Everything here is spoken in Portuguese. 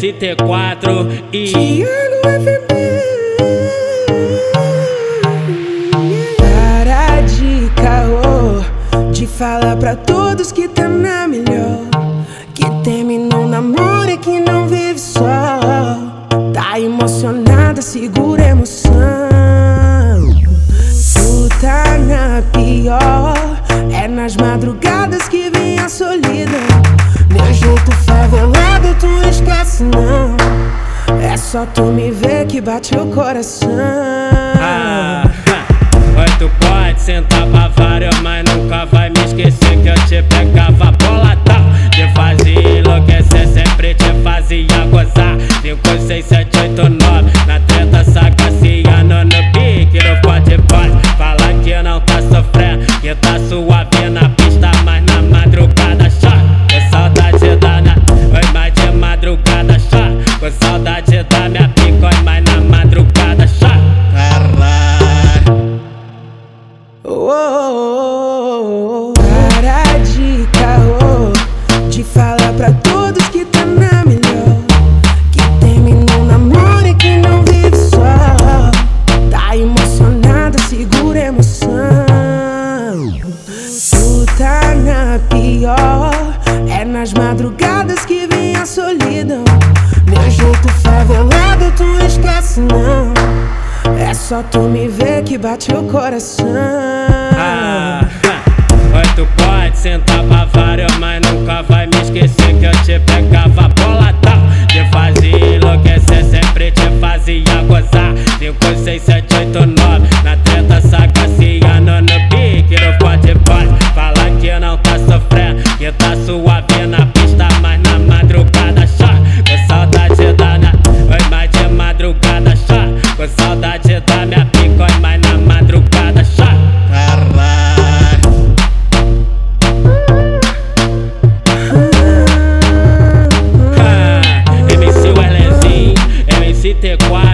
MCT4 e Thiago FB. Para de caô, de falar pra todos que tá na melhor. Que terminou namoro e que não vive só. Tá emocionada, segura a emoção. Tu tá na pior, é nas madrugadas que vem a solidão. Meu jeito favelado, não. É só tu me ver que bate o coração. ah, Oi, tu pode sentar pra vários, mas nunca vai me esquecer que eu te pegava boladão. Te fazia enlouquecer, sempre te fazia gozar. 5, 6, 7, 8, 9 oh, oh, para de caô, de falar pra todos que tá na melhor. Que terminou namoro e que não vive só. Tá emocionada, segura a emoção. Tu tá na pior, é nas madrugadas que vem a solidão. Meu jeito favelado, tu esquece não. É só tu me ver que bate o coração. Pra vários, mas nunca vai me esquecer que eu te pegava boladão. Te fazia enlouquecer, sempre te fazia gozar. 5, 6, 7, 8, 9 Na treta sagaciano no pique no pode pode Fala que não tá sofrendo, que tá suave na 74